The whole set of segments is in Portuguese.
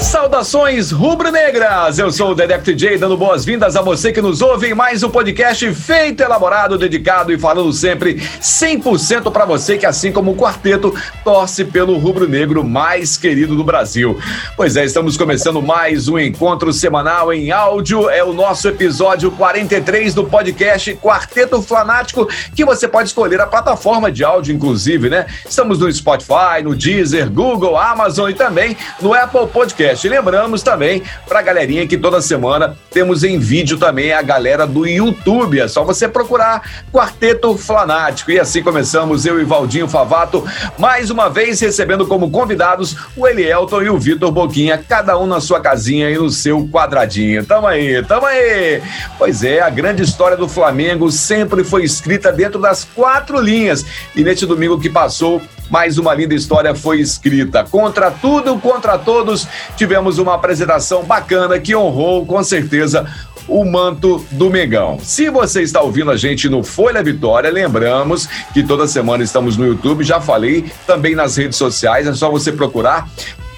Saudações rubro-negras! Eu sou o Dedec TJ, dando boas-vindas a você que nos ouve em mais um podcast feito, elaborado, dedicado e falando sempre 100% para você que, assim como o quarteto, torce pelo rubro-negro mais querido do Brasil. Pois é, estamos começando mais um encontro semanal em áudio. É o nosso episódio 43 do podcast Quarteto Flanático, que você pode escolher a plataforma de áudio, inclusive, né? Estamos no Spotify, no Deezer, Google, Amazon e também no Apple Podcast podcast. E lembramos também para a galerinha que toda semana temos em vídeo também a galera do YouTube. É só você procurar Quarteto Flanático. E assim começamos, eu e Valdinho Favato, mais uma vez recebendo como convidados o Elielton e o Vitor Boquinha, cada um na sua casinha e no seu quadradinho. Tamo aí, tamo aí! Pois é, a grande história do Flamengo sempre foi escrita dentro das quatro linhas. E neste domingo que passou, mais uma linda história foi escrita. Contra tudo, contra todos, tivemos uma apresentação bacana que honrou, com certeza, o manto do Megão. Se você está ouvindo a gente no Folha Vitória, lembramos que toda semana estamos no YouTube, já falei, também nas redes sociais, é só você procurar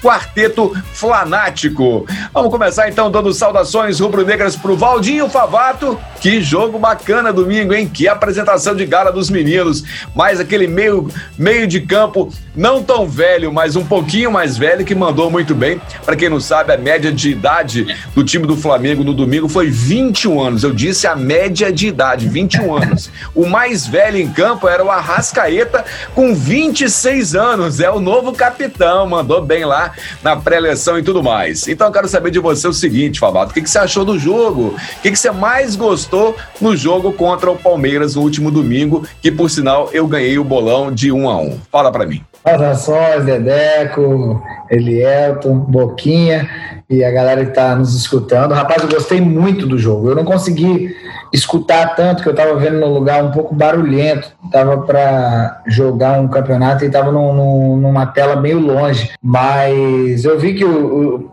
Quarteto Flanático. Vamos começar então dando saudações rubro-negras pro Valdinho Favato. Que jogo bacana domingo, hein? Que apresentação de gala dos meninos. Mais aquele meio, meio de campo não tão velho, mas um pouquinho mais velho que mandou muito bem. Para quem não sabe, a média de idade do time do Flamengo no domingo foi 21 anos. Eu disse a média de idade, 21 anos. O mais velho em campo era o Arrascaeta com 26 anos. É o novo capitão, mandou bem lá na pré-eleição e tudo mais. Então eu quero saber de você o seguinte, Fabato, o que, que você achou do jogo? O que, que você mais gostou no jogo contra o Palmeiras no último domingo, que por sinal eu ganhei o bolão de um a um. Fala para mim. Saudações, Dedeco, Elielton, Boquinha e a galera que está nos escutando. Rapaz, eu gostei muito do jogo. Eu não consegui escutar tanto, que eu estava vendo no lugar um pouco barulhento. Tava para jogar um campeonato e estava numa tela meio longe. Mas eu vi que o, o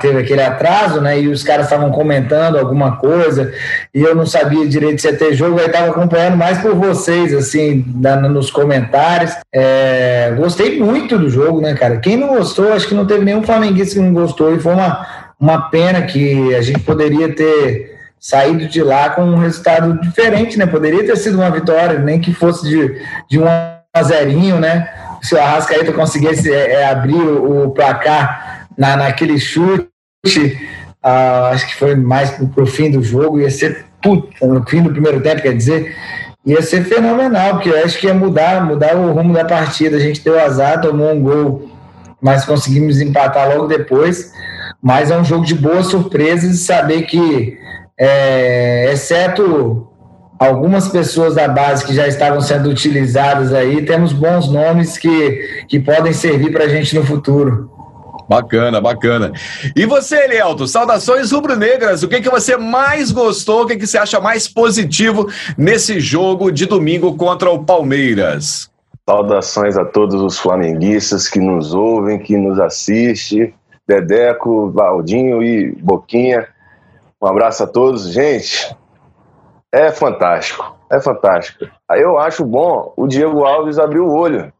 teve aquele atraso, né? E os caras estavam comentando alguma coisa e eu não sabia direito se ia ter jogo, eu estava acompanhando mais por vocês, assim, nos comentários. É, gostei muito do jogo, né, cara? Quem não gostou, acho que não teve nenhum flamenguista que não gostou e foi uma, uma pena que a gente poderia ter saído de lá com um resultado diferente, né? Poderia ter sido uma vitória, nem que fosse de, de um a zerinho, né? Se o Arrascaeta conseguisse é, é abrir o, o placar na, naquele chute, uh, acho que foi mais para o fim do jogo, ia ser puta, no fim do primeiro tempo, quer dizer, ia ser fenomenal, porque eu acho que ia mudar, mudar o rumo da partida. A gente deu azar, tomou um gol, mas conseguimos empatar logo depois. Mas é um jogo de boas surpresas e saber que, é, exceto algumas pessoas da base que já estavam sendo utilizadas aí, temos bons nomes que, que podem servir para a gente no futuro. Bacana, bacana. E você, Elielto, saudações rubro-negras. O que, que você mais gostou, o que, que você acha mais positivo nesse jogo de domingo contra o Palmeiras? Saudações a todos os flamenguistas que nos ouvem, que nos assistem. Dedeco, Valdinho e Boquinha. Um abraço a todos. Gente, é fantástico, é fantástico. Eu acho bom o Diego Alves abrir o olho.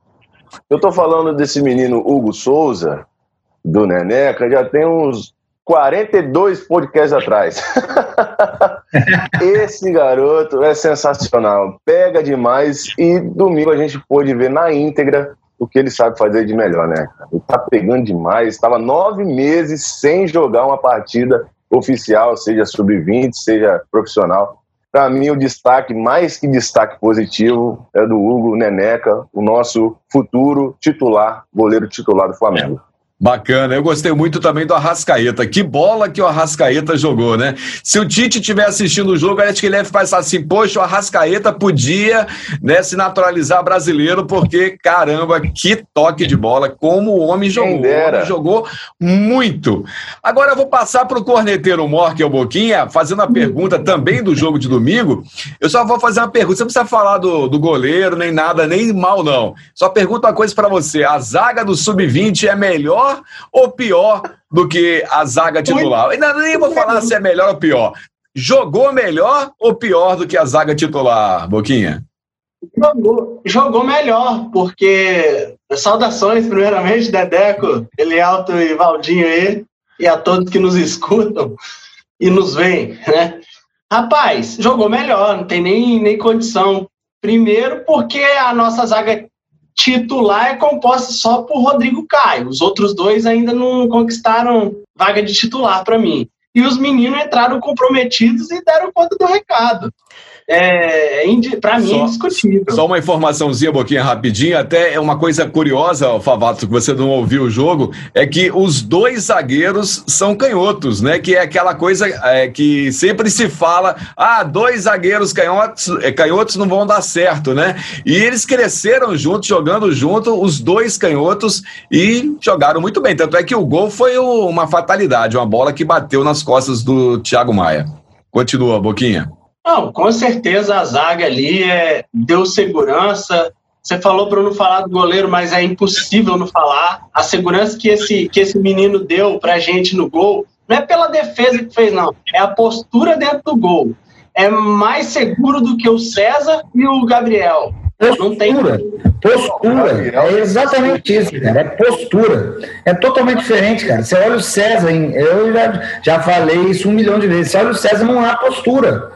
Eu tô falando desse menino Hugo Souza, do Neneca já tem uns 42 podcasts atrás. Esse garoto é sensacional, pega demais e domingo a gente pôde ver na íntegra o que ele sabe fazer de melhor, né? Ele tá pegando demais, estava nove meses sem jogar uma partida oficial, seja sub-20, seja profissional. Para mim, o destaque, mais que destaque positivo, é do Hugo Neneca, o nosso futuro titular, goleiro titular do Flamengo. Bacana, eu gostei muito também do Arrascaeta. Que bola que o Arrascaeta jogou, né? Se o Tite estiver assistindo o jogo, acho que ele deve pensar assim: poxa, o Arrascaeta podia né, se naturalizar brasileiro, porque caramba, que toque de bola, como o homem jogou. O homem jogou muito. Agora eu vou passar para o corneteiro Mor, que é o Boquinha, fazendo a pergunta também do jogo de domingo. Eu só vou fazer uma pergunta, você não precisa falar do, do goleiro, nem nada, nem mal, não. Só pergunto uma coisa para você: a zaga do Sub-20 é melhor melhor ou pior do que a zaga titular? Ainda nem vou falar se é melhor ou pior. Jogou melhor ou pior do que a zaga titular, Boquinha? Jogou, jogou melhor, porque saudações, primeiramente, Dedeco, Elialto e Valdinho aí, e a todos que nos escutam e nos veem, né? Rapaz, jogou melhor, não tem nem, nem condição. Primeiro, porque a nossa zaga titular é composta só por Rodrigo Caio. Os outros dois ainda não conquistaram vaga de titular para mim. E os meninos entraram comprometidos e deram conta do recado é, para mim, é só, é indiscutível. Só uma informaçãozinha, Boquinha, rapidinho, até é uma coisa curiosa, Favato, que você não ouviu o jogo, é que os dois zagueiros são canhotos, né? Que é aquela coisa é, que sempre se fala, ah, dois zagueiros canhotos, é, canhotos não vão dar certo, né? E eles cresceram juntos, jogando junto, os dois canhotos, e jogaram muito bem. Tanto é que o gol foi uma fatalidade, uma bola que bateu nas costas do Thiago Maia. Continua, Boquinha. Não, com certeza a zaga ali é, deu segurança. Você falou para não falar do goleiro, mas é impossível não falar. A segurança que esse, que esse menino deu para a gente no gol não é pela defesa que fez, não. É a postura dentro do gol. É mais seguro do que o César e o Gabriel. Postura, não tem... postura. É exatamente isso, cara. É postura. É totalmente diferente, cara. Você olha o César, eu já, já falei isso um milhão de vezes. Você olha o César, não há postura.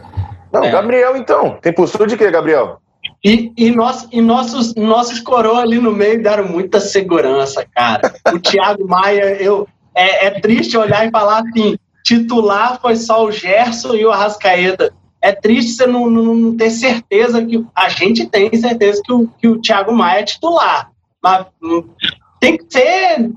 Não, é. Gabriel então. Tem postura de quê, Gabriel? E, e, nós, e nossos, nossos coroas ali no meio deram muita segurança, cara. O Thiago Maia, eu, é, é, triste olhar e falar assim: titular foi só o Gerson e o Arrascaeta. É triste você não, não, não ter certeza que. A gente tem certeza que o, que o Thiago Maia é titular. Mas hum, tem que ser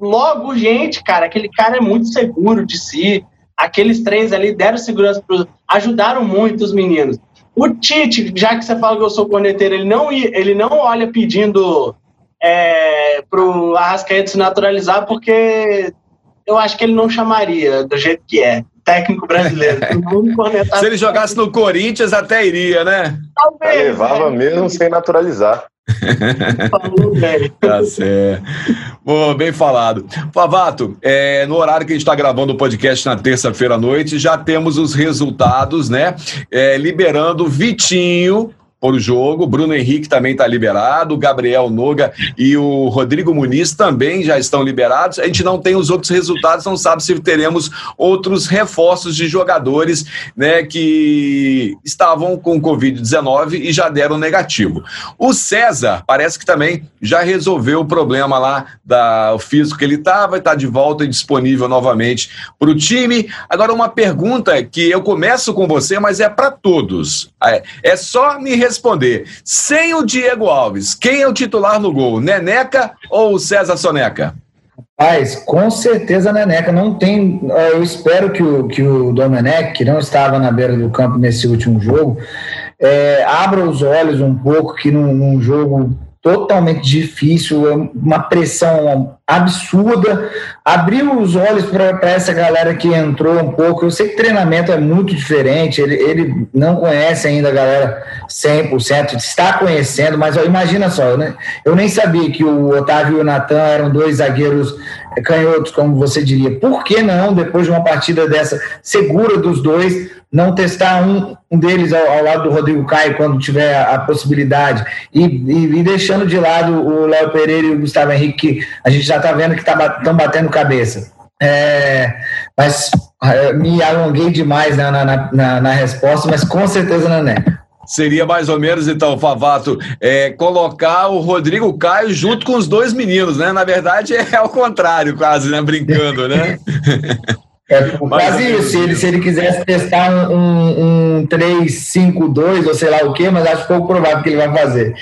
logo gente, cara. Aquele cara é muito seguro de si aqueles três ali deram segurança, pro, ajudaram muito os meninos. O Tite, já que você fala que eu sou corneteiro, ele não, ele não olha pedindo é, pro Arrascaeta se naturalizar, porque eu acho que ele não chamaria do jeito que é. Técnico brasileiro. se ele jogasse no Corinthians, até iria, né? Talvez. levava né? mesmo sem naturalizar. tá certo. Bom, bem falado. Favato, é, no horário que a gente está gravando o podcast na terça-feira à noite, já temos os resultados, né? É, liberando Vitinho por jogo. Bruno Henrique também está liberado, o Gabriel Noga e o Rodrigo Muniz também já estão liberados. A gente não tem os outros resultados, não sabe se teremos outros reforços de jogadores né, que estavam com Covid-19 e já deram negativo. O César parece que também já resolveu o problema lá da o físico que ele estava, está de volta e disponível novamente para o time. Agora, uma pergunta que eu começo com você, mas é para todos. É, é só me responder responder. Sem o Diego Alves, quem é o titular no gol? Neneca ou César Soneca? Rapaz, com certeza Neneca. Não tem. Eu espero que o, que o Domenech, que não estava na beira do campo nesse último jogo, é, abra os olhos um pouco que num, num jogo totalmente difícil, é uma pressão absurda. Abriu os olhos para essa galera que entrou um pouco. Eu sei que treinamento é muito diferente, ele, ele não conhece ainda a galera 100%, está conhecendo, mas ó, imagina só, né? eu nem sabia que o Otávio e o Natan eram dois zagueiros canhotos, como você diria. Por que não, depois de uma partida dessa segura dos dois, não testar um, um deles ao, ao, lado do Rodrigo Caio quando tiver a, a possibilidade e, e, e, deixando de lado o Léo Pereira e o Gustavo Henrique, que a gente já está vendo que estão tá, batendo cabeça. É, mas é, me alonguei demais na, na, na, na, resposta, mas com certeza não é. Seria mais ou menos, então, Favato, é, colocar o Rodrigo Caio junto com os dois meninos, né? Na verdade, é ao contrário, quase, né? Brincando, né? É quase isso. Se ele, se ele quisesse testar um, um, um 3-5-2 ou sei lá o quê, mas acho pouco provável que ele vai fazer.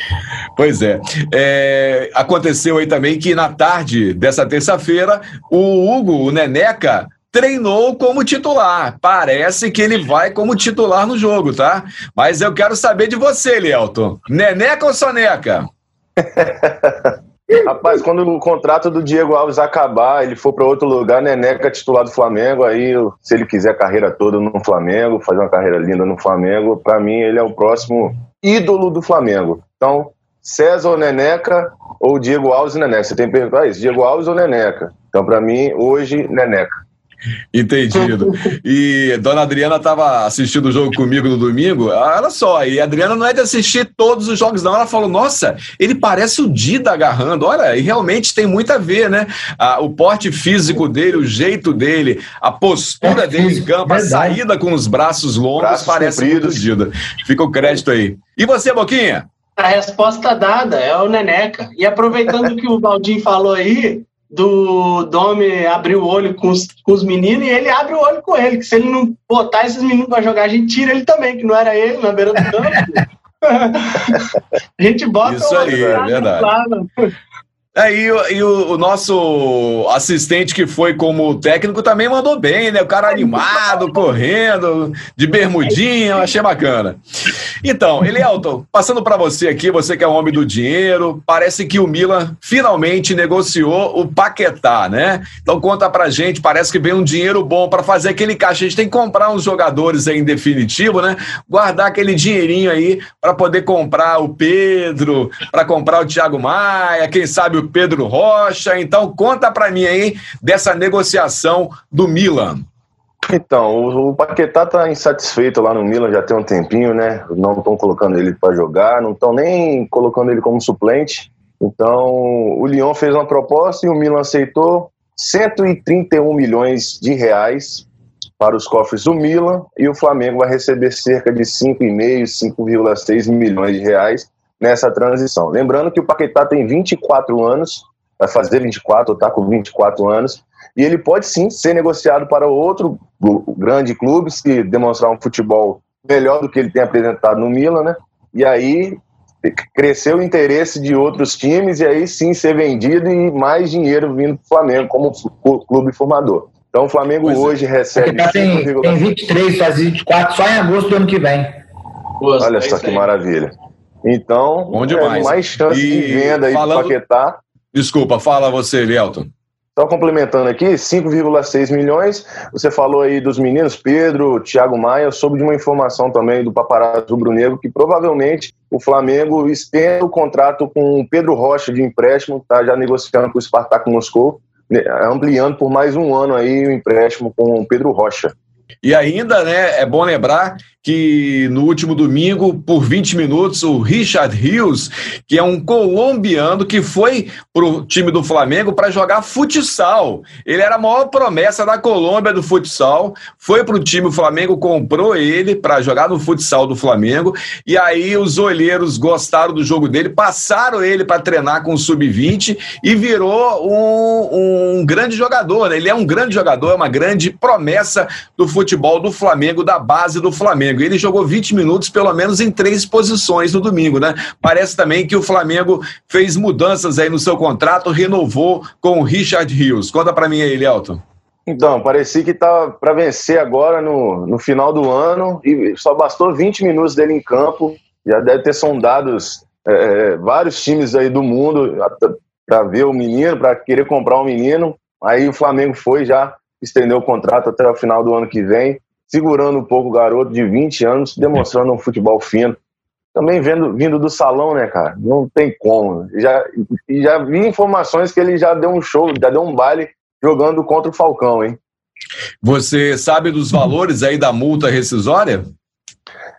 Pois é. é. Aconteceu aí também que na tarde dessa terça-feira, o Hugo, o Neneca, treinou como titular. Parece que ele vai como titular no jogo, tá? Mas eu quero saber de você, Lielton. Neneca ou Soneca? Rapaz, quando o contrato do Diego Alves acabar, ele for para outro lugar, Neneca é titular do Flamengo, aí se ele quiser a carreira toda no Flamengo, fazer uma carreira linda no Flamengo, para mim ele é o próximo ídolo do Flamengo. Então, César ou Neneca, ou Diego Alves e Neneca. Você tem que perguntar isso, Diego Alves ou Neneca? Então, para mim, hoje, Neneca. Entendido. E Dona Adriana estava assistindo o jogo comigo no domingo. Ah, olha só, e a Adriana não é de assistir todos os jogos, não. Ela falou: Nossa, ele parece o Dida agarrando. Olha, e realmente tem muito a ver, né? Ah, o porte físico dele, o jeito dele, a postura é dele em campo, verdade. a saída com os braços longos, braços parece compridos. muito Dida. Fica o crédito aí. E você, Boquinha? A resposta dada é o Neneca. E aproveitando que o Valdir falou aí, do Domi abrir o olho com os, com os meninos e ele abre o olho com ele, que se ele não botar esses meninos para jogar, a gente tira ele também, que não era ele na beira do campo. a gente bota Isso aí, é verdade. Lá, Aí é, e o, o, nosso assistente que foi como técnico também mandou bem, né? O cara animado, correndo, de bermudinha, achei bacana. Então, Elielton, passando para você aqui, você que é um homem do dinheiro, parece que o Milan finalmente negociou o Paquetá, né? Então conta pra gente, parece que vem um dinheiro bom para fazer aquele caixa. A gente tem que comprar uns jogadores aí em definitivo, né? Guardar aquele dinheirinho aí para poder comprar o Pedro, para comprar o Thiago Maia, quem sabe o Pedro Rocha. Então, conta para mim aí dessa negociação do Milan. Então, o, Paquetá tá insatisfeito lá no Milan já tem um tempinho, né? Não estão colocando ele para jogar, não estão nem colocando ele como suplente. Então, o Lyon fez uma proposta e o Milan aceitou 131 milhões de reais para os cofres do Milan e o Flamengo vai receber cerca de 5,5, 5,6 milhões de reais nessa transição. Lembrando que o Paquetá tem 24 anos, vai fazer 24, ou está com 24 anos, e ele pode sim ser negociado para outro grande clube se demonstrar um futebol melhor do que ele tem apresentado no Milan, né? E aí crescer o interesse de outros times e aí sim ser vendido e mais dinheiro vindo para o Flamengo como clube formador. Então o Flamengo pois é. hoje é. recebe. Tem, tem 23, faz 24 só em agosto do ano que vem. Olha só que maravilha. Então, Bom demais. É mais chance e de venda aí falando... Paquetá. Desculpa, fala você, Lielton. Só complementando aqui, 5,6 milhões. Você falou aí dos meninos Pedro, Thiago Maia. Eu soube de uma informação também do paparazzo rubro-negro que provavelmente o Flamengo estende o contrato com o Pedro Rocha de empréstimo, tá já negociando com o Spartak Moscou, né, ampliando por mais um ano aí o empréstimo com o Pedro Rocha. E ainda, né, é bom lembrar que no último domingo, por 20 minutos, o Richard Rios, que é um colombiano que foi para o time do Flamengo para jogar futsal. Ele era a maior promessa da Colômbia do futsal, foi para o time, o Flamengo comprou ele para jogar no futsal do Flamengo, e aí os olheiros gostaram do jogo dele, passaram ele para treinar com o Sub-20 e virou um, um grande jogador. Né? Ele é um grande jogador, é uma grande promessa do futebol do Flamengo, da base do Flamengo. Ele jogou 20 minutos, pelo menos, em três posições no domingo, né? Parece também que o Flamengo fez mudanças aí no seu contrato, renovou com o Richard Rios. Conta para mim aí, Lielton. Então, parecia que tá para vencer agora no, no final do ano e só bastou 20 minutos dele em campo. Já deve ter sondados é, é vários times aí do mundo para ver o menino, para querer comprar o menino. Aí o Flamengo foi já estendeu o contrato até o final do ano que vem segurando um pouco o garoto de 20 anos, demonstrando um futebol fino. Também vendo, vindo do salão, né, cara? Não tem como. Já, já vi informações que ele já deu um show, já deu um baile jogando contra o Falcão, hein? Você sabe dos valores aí da multa rescisória?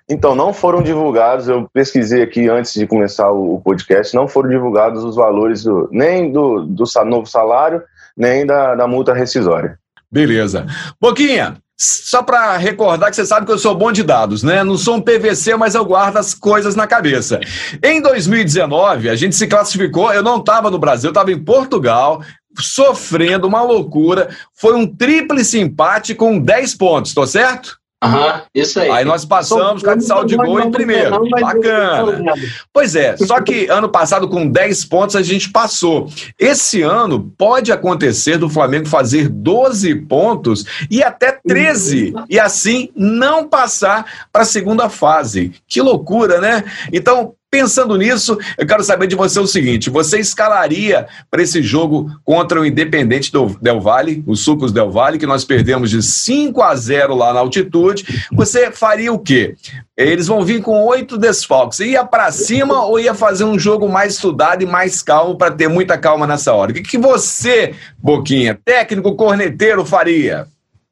Então, não foram divulgados, eu pesquisei aqui antes de começar o, podcast, não foram divulgados os valores do, nem do, do novo salário, nem da, da multa rescisória. Beleza. Boquinha, só para recordar que você sabe que eu sou bom de dados, né? Não sou um PVC, mas eu guardo as coisas na cabeça. Em 2019, a gente se classificou, eu não estava no Brasil, eu estava em Portugal, sofrendo uma loucura. Foi um tríplice empate com 10 pontos, tô certo? Aham, isso aí. Aí nós passamos de saldo de gol em primeiro. Bacana. Pois é, só que ano passado com 10 pontos a gente passou. Esse ano pode acontecer do Flamengo fazer 12 pontos e até 13 e assim não passar para a segunda fase. Que loucura, né? Então, Pensando nisso, eu quero saber de você o seguinte: você escalaria para esse jogo contra o Independente do Del Valle, o Sucos Del Valle, que nós perdemos de 5 a 0 lá na altitude? Você faria o quê? Eles vão vir com oito desfalques. Ia para cima ou ia fazer um jogo mais estudado e mais calmo para ter muita calma nessa hora? O que, que você, Boquinha, técnico corneteiro, faria?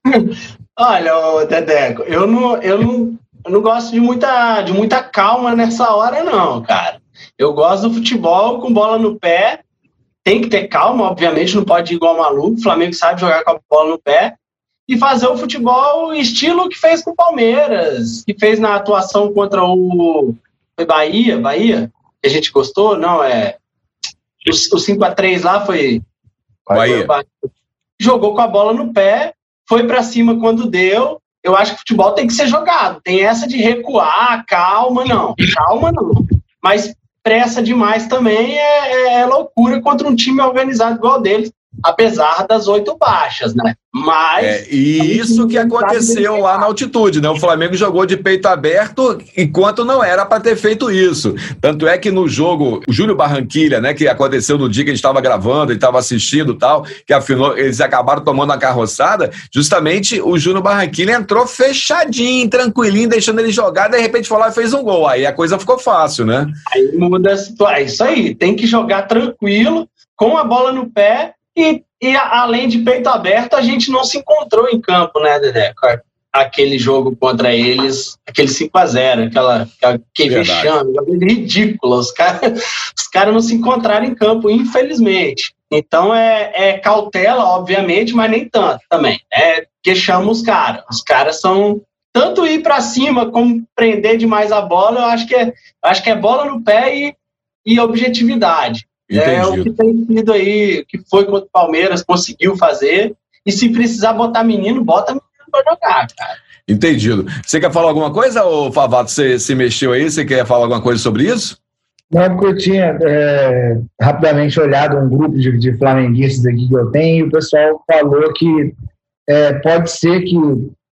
Olha, Dedeco, eu não, eu não eu não gosto de muita, de muita calma nessa hora, não, cara. Eu gosto do futebol com bola no pé. Tem que ter calma, obviamente, não pode ir igual maluco. O Flamengo sabe jogar com a bola no pé. E fazer o futebol estilo que fez com o Palmeiras, que fez na atuação contra o. Foi Bahia? Bahia? Que a gente gostou? Não, é. O, o 5x3 lá foi. Bahia. Bahia. Jogou com a bola no pé, foi para cima quando deu, eu acho que futebol tem que ser jogado. Tem essa de recuar, calma, não. Calma, não. Mas pressa demais também é, é, é loucura contra um time organizado igual deles apesar das oito baixas, né? Mas. É, e isso que aconteceu lá na altitude, né? O Flamengo jogou de peito aberto enquanto não era para ter feito isso. Tanto é que no jogo, o Júlio Barranquilha, né, que aconteceu no dia que a gente estava gravando, ele estava assistindo tal, que afinal eles acabaram tomando a carroçada, justamente o Júlio Barranquilha entrou fechadinho, tranquilinho, deixando ele jogar, de repente foi lá e fez um gol. Aí a coisa ficou fácil, né? Aí muda a situação. É isso aí, tem que jogar tranquilo, com a bola no pé e, e além de peito aberto, a gente não se encontrou em campo, né, Dedé? Aquele jogo contra eles, aquele 5x0, aquela, que vexame, ridícula. Os caras os cara não se encontraram em campo, infelizmente. Então é, é cautela, obviamente, mas nem tanto também. É que chama os caras. Os caras são tanto ir para cima como prender demais a bola. Eu acho que é, acho que é bola no pé e, e objetividade. Entendi. É o que tem sido aí, que foi contra o Palmeiras, conseguiu fazer. E se precisar botar menino, bota menino para jogar, cara. Entendido. Você quer falar alguma coisa, ou Favato? Você se mexeu aí? Você quer falar alguma coisa sobre isso? Não, porque eu tinha é, rapidamente olhado um grupo de, de, flamenguistas aqui que eu tenho e o pessoal falou que é, pode ser que,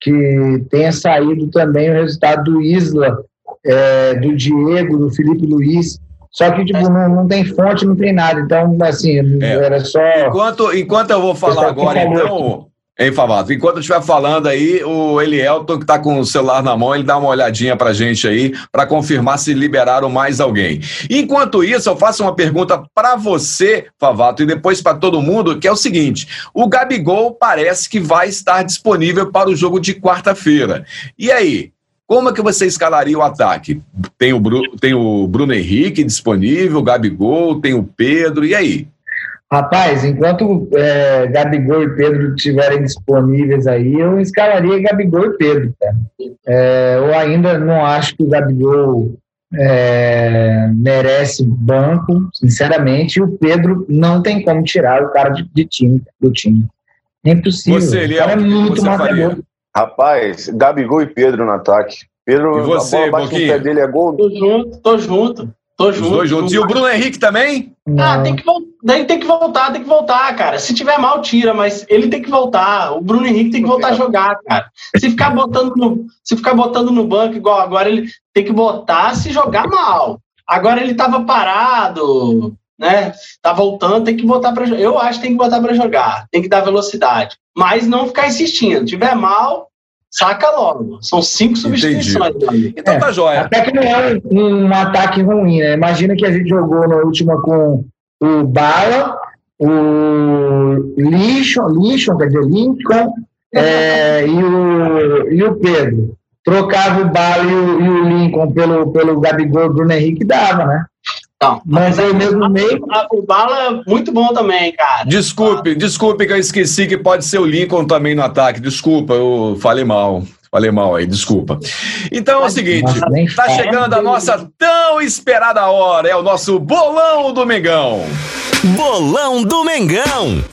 que tenha saído também o resultado do Isla, é, do Diego, do Felipe Luiz, só que, tipo, não, não tem fonte, não tem nada. Então, assim, é. era só. Enquanto, enquanto eu vou falar agora, então. Hein, Favato? Enquanto eu estiver falando aí, o Elielton, que está com o celular na mão, ele dá uma olhadinha para gente aí, para confirmar se liberaram mais alguém. Enquanto isso, eu faço uma pergunta para você, Favato, e depois para todo mundo, que é o seguinte: o Gabigol parece que vai estar disponível para o jogo de quarta-feira. E aí, como é que você escalaria o ataque? Tem o, Bru, tem o Bruno Henrique disponível, o Gabigol, tem o Pedro, e aí? Rapaz, enquanto é, Gabigol e Pedro estiverem disponíveis aí, eu escalaria Gabigol e Pedro. É, eu ainda não acho que o Gabigol é, merece banco, sinceramente, e o Pedro não tem como tirar o cara de, de time, do time. É impossível. Você, ele é, é muito matador. Rapaz, Gabigol e Pedro no ataque. Pedro, e você, a bola bate no pé dele, é gol. Tô junto, tô junto. Tô Os junto. dois juntos. E o Bruno Henrique também? Ah, tem que, daí tem que voltar, tem que voltar, cara. Se tiver mal, tira, mas ele tem que voltar. O Bruno Henrique tem que voltar a jogar, cara. Se ficar botando no, se ficar botando no banco igual agora, ele tem que botar se jogar mal. Agora ele tava parado, né? Tá voltando, tem que botar para Eu acho que tem que botar para jogar, tem que dar velocidade, mas não ficar insistindo. Se tiver mal, saca logo. São cinco substituições. Então tá jóia. Até que não é um, um, ataque ruim, né? Imagina que a gente jogou na última com o Bala, o Lixo, Lixo, quer dizer, Lincoln, é, e, o, e o Pedro. Trocava o Bala e o, e o Lincoln pelo, pelo Gabigol Bruno Henrique, dava, né? Então, mas aí mesmo meio. O Bala muito bom também, cara. Desculpe, desculpe que eu esqueci que pode ser o Lincoln também no ataque. Desculpa, eu falei mal. Falei mal aí, desculpa. Então é o seguinte, tá chegando a nossa tão esperada hora, é o nosso bolão do Mengão. Bolão do Mengão.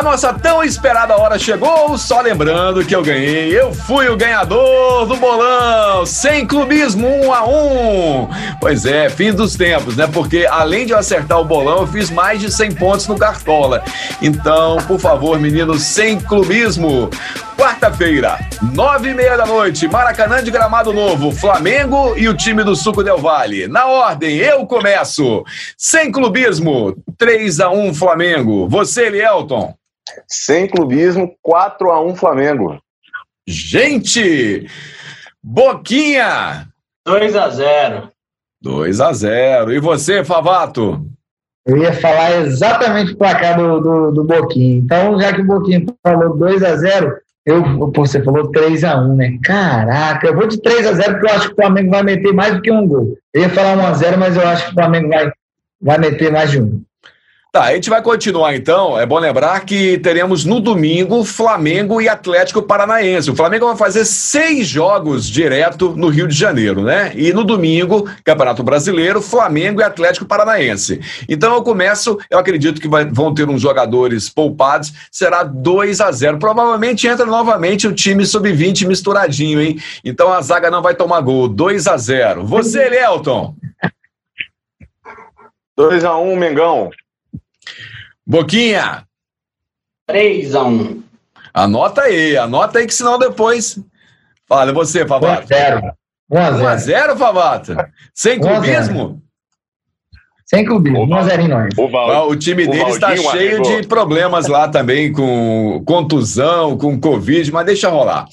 A nossa tão esperada hora chegou, só lembrando que eu ganhei. Eu fui o ganhador do bolão, sem clubismo, um a um. Pois é, fim dos tempos, né? Porque além de eu acertar o bolão, eu fiz mais de 100 pontos no Cartola. Então, por favor, meninos, sem clubismo. Quarta-feira, nove e meia da noite, Maracanã de Gramado Novo, Flamengo e o time do Suco Del Vale. Na ordem, eu começo. Sem clubismo, 3 a 1 Flamengo. Você, Elielton. Sem clubismo, 4 a 1 Flamengo. Gente! Boquinha! 2 a 0 2 a 0 E você, Favato? Eu ia falar exatamente o placar do, do, do Boquinha. Então, já que o Boquinha falou 2 a 0 eu, você falou 3 a 1 né? Caraca, eu vou de 3 a 0 porque eu acho que o Flamengo vai meter mais do que um gol. Eu ia falar 1 a 0 mas eu acho que o Flamengo vai, vai meter mais de um. Tá, a gente vai continuar então. É bom lembrar que teremos no domingo Flamengo e Atlético Paranaense. O Flamengo vai fazer seis jogos direto no Rio de Janeiro, né? E no domingo, Campeonato Brasileiro, Flamengo e Atlético Paranaense. Então eu começo, eu acredito que vai, vão ter uns jogadores poupados, será 2 a 0 Provavelmente entra novamente o time sub-20 misturadinho, hein? Então a zaga não vai tomar gol. 2 a 0 Você, Lelton. 2 a 1 Mengão. Boquinha. 3 a 1 Anota aí, anota aí que senão depois. Fala, você, Favato. 1x0. 1x0, Favato. Sem clubismo? Sem clubismo, 1x0 em nós. O, o time o dele está cheio amigo. de problemas lá também, com contusão, com Covid, mas deixa rolar.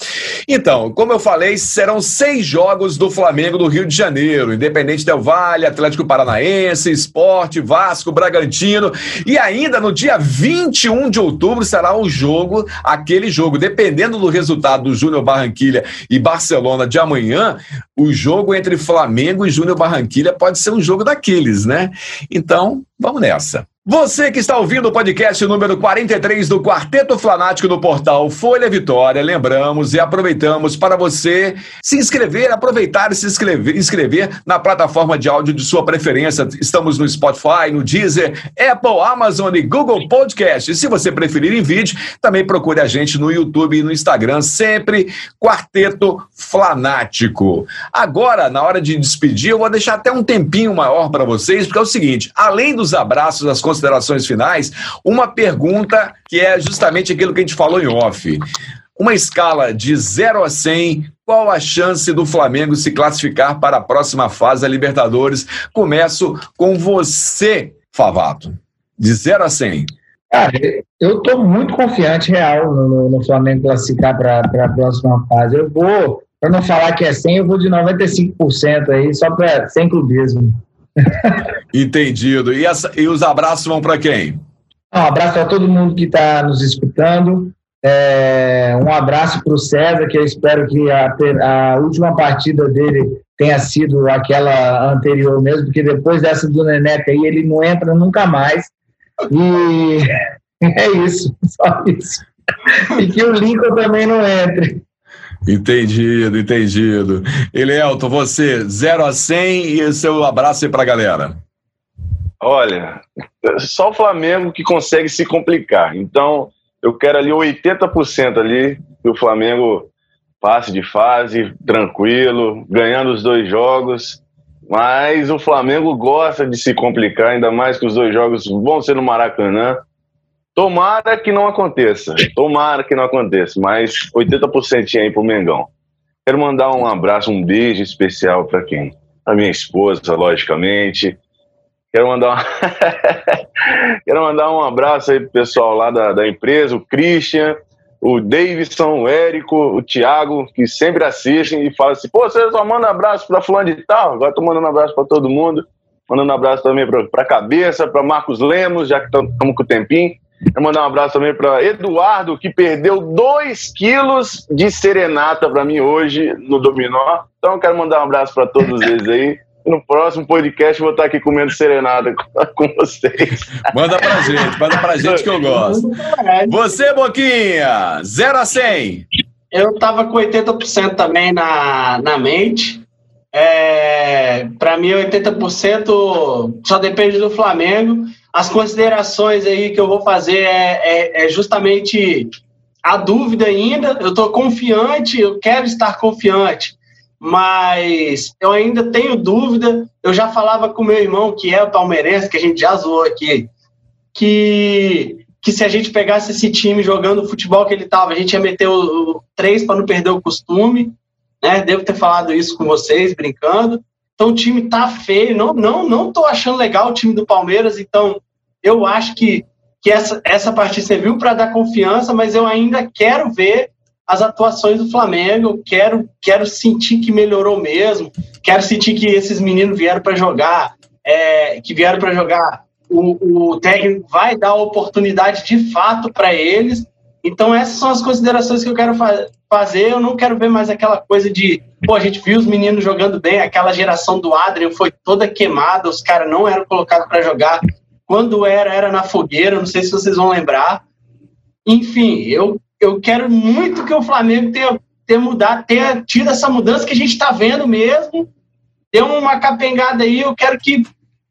Então, como eu falei, serão seis jogos do Flamengo do Rio de Janeiro: Independente Del Vale, Atlético Paranaense, Esporte, Vasco, Bragantino. E ainda no dia 21 de outubro será o jogo, aquele jogo, dependendo do resultado do Júnior Barranquilha e Barcelona de amanhã, o jogo entre Flamengo e Júnior Barranquilha pode ser um jogo daqueles, né? Então, vamos nessa. Você que está ouvindo o podcast número 43 do Quarteto Flanático do portal Folha Vitória, lembramos e aproveitamos para você se inscrever, aproveitar e se inscrever, inscrever na plataforma de áudio de sua preferência. Estamos no Spotify, no Deezer, Apple, Amazon e Google Podcast. E se você preferir em vídeo, também procure a gente no YouTube e no Instagram, sempre Quarteto Flanático. Agora, na hora de despedir, eu vou deixar até um tempinho maior para vocês, porque é o seguinte, além dos abraços, das considerações finais, uma pergunta que é justamente aquilo que a gente falou em off. Uma escala de 0 a 100, qual a chance do Flamengo se classificar para a próxima fase da Libertadores? Começo com você, Favato. De 0 a 100. Cara, eu estou muito confiante real no, no Flamengo classificar para a próxima fase. Eu vou, para não falar que é 100, eu vou de 95% aí, só para sem clubismo. Entendido. E, e os abraços vão para quem? Um abraço para todo mundo que está nos escutando. É, um abraço para o César, que eu espero que a, a, última partida dele tenha sido aquela anterior mesmo, porque depois dessa do Neneca aí ele não entra nunca mais. E é isso, só isso. E que o Lincoln também não entre. Entendido, entendido. Elielton, você, 0 a 100 e seu abraço aí para a galera. Olha, só o Flamengo que consegue se complicar. Então, eu quero ali 80% ali que o Flamengo passe de fase, tranquilo, ganhando os dois jogos. Mas o Flamengo gosta de se complicar, ainda mais que os dois jogos vão ser no Maracanã. Tomara que não aconteça. Tomara que não aconteça. Mas 80% aí pro Mengão. Quero mandar um abraço, um beijo especial para quem? A minha esposa, logicamente. Quero mandar, uma... Quero mandar um abraço aí pro pessoal lá da, da empresa, o Christian, o Davidson, o Érico, o Thiago, que sempre assistem e falam assim: pô, você só manda abraço para fulano de tal. Agora tô mandando abraço para todo mundo. Mandando abraço também para a cabeça, para Marcos Lemos, já que estamos com o tempinho. Quero mandar um abraço também para Eduardo, que perdeu 2 quilos de serenata para mim hoje no Dominó. Então, quero mandar um abraço para todos eles aí. No próximo podcast, vou estar aqui comendo serenata com vocês. Manda pra gente, manda pra gente que eu gosto. Você, Boquinha, 0 a 100. Eu tava com 80% também na, na mente. É, para mim, 80% só depende do Flamengo. As considerações aí que eu vou fazer é, é, é justamente a dúvida ainda. Eu estou confiante, eu quero estar confiante, mas eu ainda tenho dúvida. Eu já falava com meu irmão, que é o palmeirense, que a gente já zoou aqui, que, que se a gente pegasse esse time jogando o futebol que ele estava, a gente ia meter o, o três para não perder o costume né? Devo ter falado isso com vocês, brincando. Então o time tá feio, não, não, não tô achando legal o time do Palmeiras, então eu acho que, que essa, essa partida serviu para dar confiança, mas eu ainda quero ver as atuações do Flamengo, quero, quero sentir que melhorou mesmo, quero sentir que esses meninos vieram para jogar, é, que vieram para jogar, o, o técnico vai dar oportunidade de fato para eles. Então essas são as considerações que eu quero fa fazer, eu não quero ver mais aquela coisa de, pô, a gente viu os meninos jogando bem, aquela geração do Adrian foi toda queimada, os caras não eram colocados para jogar. Quando era, era na fogueira, não sei se vocês vão lembrar. Enfim, eu, eu quero muito que o Flamengo tenha, tenha mudado, tenha tido essa mudança que a gente está vendo mesmo. Deu uma capengada aí, eu quero que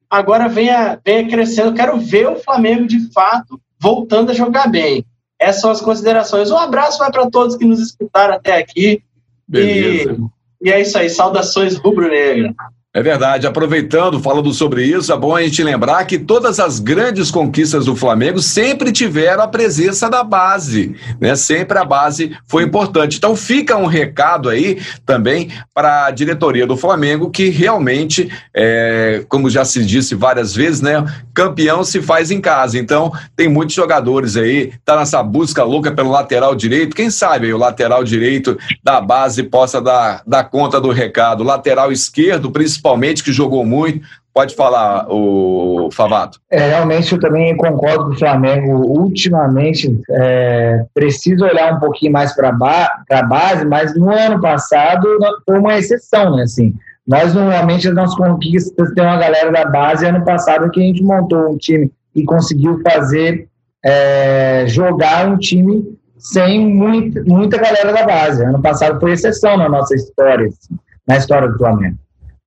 agora venha, venha crescendo. Eu quero ver o Flamengo de fato voltando a jogar bem. Essas são as considerações. Um abraço vai para todos que nos escutaram até aqui. Beleza. E, e é isso aí. Saudações rubro-negra. É verdade. Aproveitando, falando sobre isso, é bom a gente lembrar que todas as grandes conquistas do Flamengo sempre tiveram a presença da base, né? Sempre a base foi importante. Então fica um recado aí também para a diretoria do Flamengo que realmente, é, como já se disse várias vezes, né? Campeão se faz em casa. Então tem muitos jogadores aí, tá nessa busca louca pelo lateral direito. Quem sabe aí, o lateral direito da base possa dar, dar conta do recado. Lateral esquerdo, principalmente principalmente, que jogou muito. Pode falar, o Favato. É, realmente eu também concordo com o Flamengo. Ultimamente, é, precisa olhar um pouquinho mais para ba a base, mas no ano passado foi uma exceção, né? Assim, nós, normalmente, as nossas conquistas tem uma galera da base. Ano passado, que a gente montou um time e conseguiu fazer é, jogar um time sem muita, muita galera da base. Ano passado foi exceção na nossa história, assim, na história do Flamengo.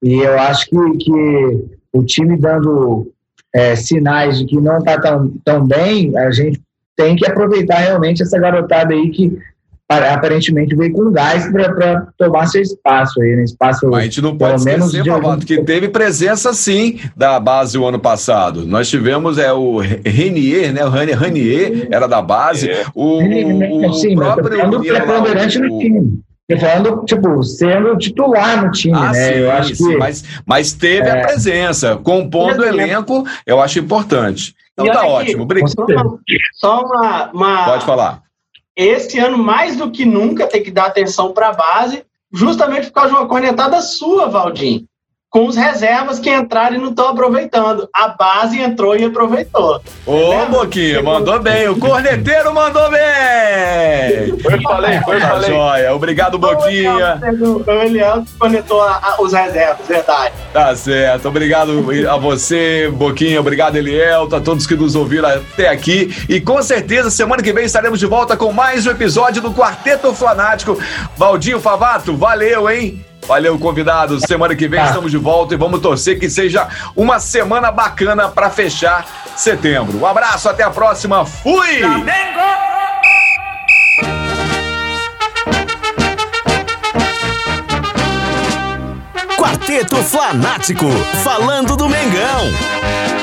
E eu acho que, que o time dando é, sinais de que não está tão, tão bem, a gente tem que aproveitar realmente essa garotada aí que aparentemente veio com gás para tomar seu espaço aí, né? Espaço, Mas a gente não pode esquecer, Pavato, que teve presença sim da base o ano passado. Nós tivemos é, o Renier, né? O Renier era da base. É. O, o, o sim, próprio. Preponderante no time falando, tipo, sendo titular no time, ah, né? Sim, eu acho que. Mas, mas teve é... a presença, compondo o elenco, eu acho importante. Então e tá ótimo. Obrigado. Só uma, uma. Pode falar. Esse ano, mais do que nunca, tem que dar atenção para a base, justamente por causa de uma cornetada sua, Valdir com os reservas que entraram e não estão aproveitando. A base entrou e aproveitou. Ô, é, Boquinha, mandou bem. O corneteiro mandou bem. Foi eu falei, foi eu falei. Joia. Obrigado, Boquinha. O Eliel conectou a, a, os reservas, verdade. Tá certo. Obrigado a você, Boquinha. Obrigado, Eliel, a todos que nos ouviram até aqui. E com certeza, semana que vem estaremos de volta com mais um episódio do Quarteto Fanático. Valdinho Favato, valeu, hein? Valeu, convidados. Semana que vem estamos de volta e vamos torcer que seja uma semana bacana para fechar setembro. Um abraço, até a próxima. Fui! Flamengo! Quarteto Flanático, falando do Mengão.